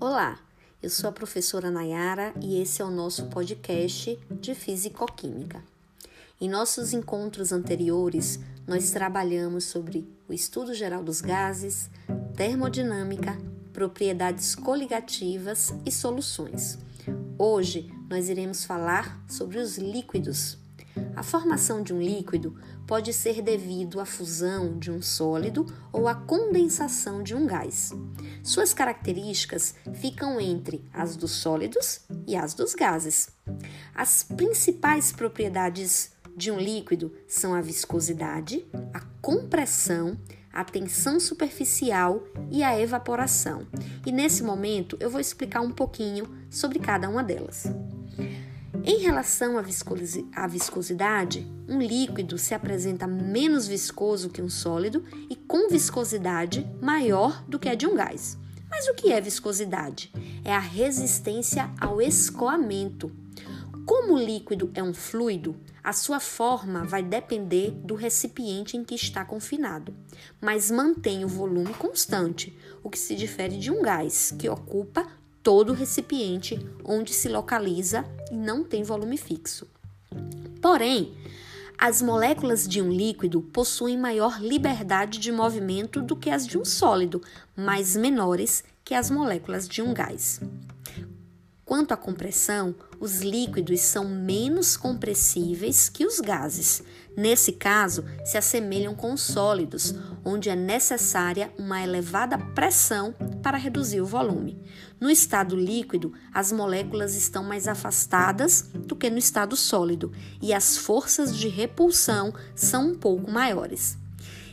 Olá, eu sou a professora Nayara e esse é o nosso podcast de Físico-Química. Em nossos encontros anteriores, nós trabalhamos sobre o estudo geral dos gases, termodinâmica, propriedades coligativas e soluções. Hoje nós iremos falar sobre os líquidos. A formação de um líquido pode ser devido à fusão de um sólido ou à condensação de um gás. Suas características ficam entre as dos sólidos e as dos gases. As principais propriedades de um líquido são a viscosidade, a compressão, a tensão superficial e a evaporação. E nesse momento eu vou explicar um pouquinho sobre cada uma delas. Em relação à viscosidade, um líquido se apresenta menos viscoso que um sólido e com viscosidade maior do que a de um gás. Mas o que é viscosidade? É a resistência ao escoamento. Como o líquido é um fluido, a sua forma vai depender do recipiente em que está confinado, mas mantém o volume constante, o que se difere de um gás, que ocupa todo o recipiente onde se localiza e não tem volume fixo. Porém, as moléculas de um líquido possuem maior liberdade de movimento do que as de um sólido, mas menores que as moléculas de um gás. Quanto à compressão, os líquidos são menos compressíveis que os gases. Nesse caso, se assemelham com os sólidos, onde é necessária uma elevada pressão para reduzir o volume. No estado líquido, as moléculas estão mais afastadas do que no estado sólido e as forças de repulsão são um pouco maiores.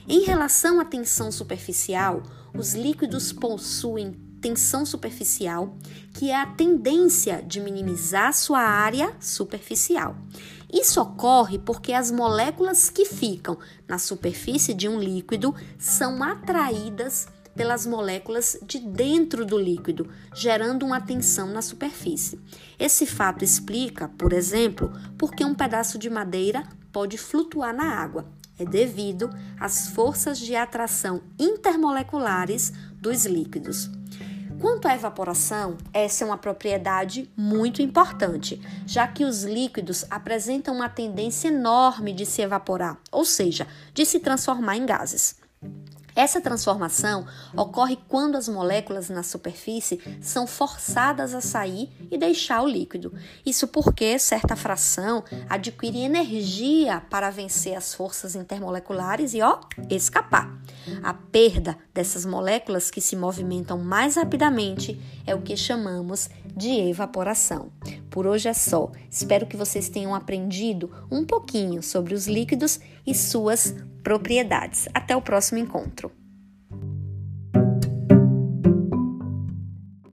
Em relação à tensão superficial, os líquidos possuem tensão superficial, que é a tendência de minimizar sua área superficial. Isso ocorre porque as moléculas que ficam na superfície de um líquido são atraídas pelas moléculas de dentro do líquido, gerando uma tensão na superfície. Esse fato explica, por exemplo, por que um pedaço de madeira pode flutuar na água. É devido às forças de atração intermoleculares dos líquidos. Quanto à evaporação, essa é uma propriedade muito importante, já que os líquidos apresentam uma tendência enorme de se evaporar, ou seja, de se transformar em gases. Essa transformação ocorre quando as moléculas na superfície são forçadas a sair e deixar o líquido. Isso porque certa fração adquire energia para vencer as forças intermoleculares e ó, escapar. A perda dessas moléculas que se movimentam mais rapidamente é o que chamamos de evaporação. Por hoje é só. Espero que vocês tenham aprendido um pouquinho sobre os líquidos e suas propriedades. Até o próximo encontro.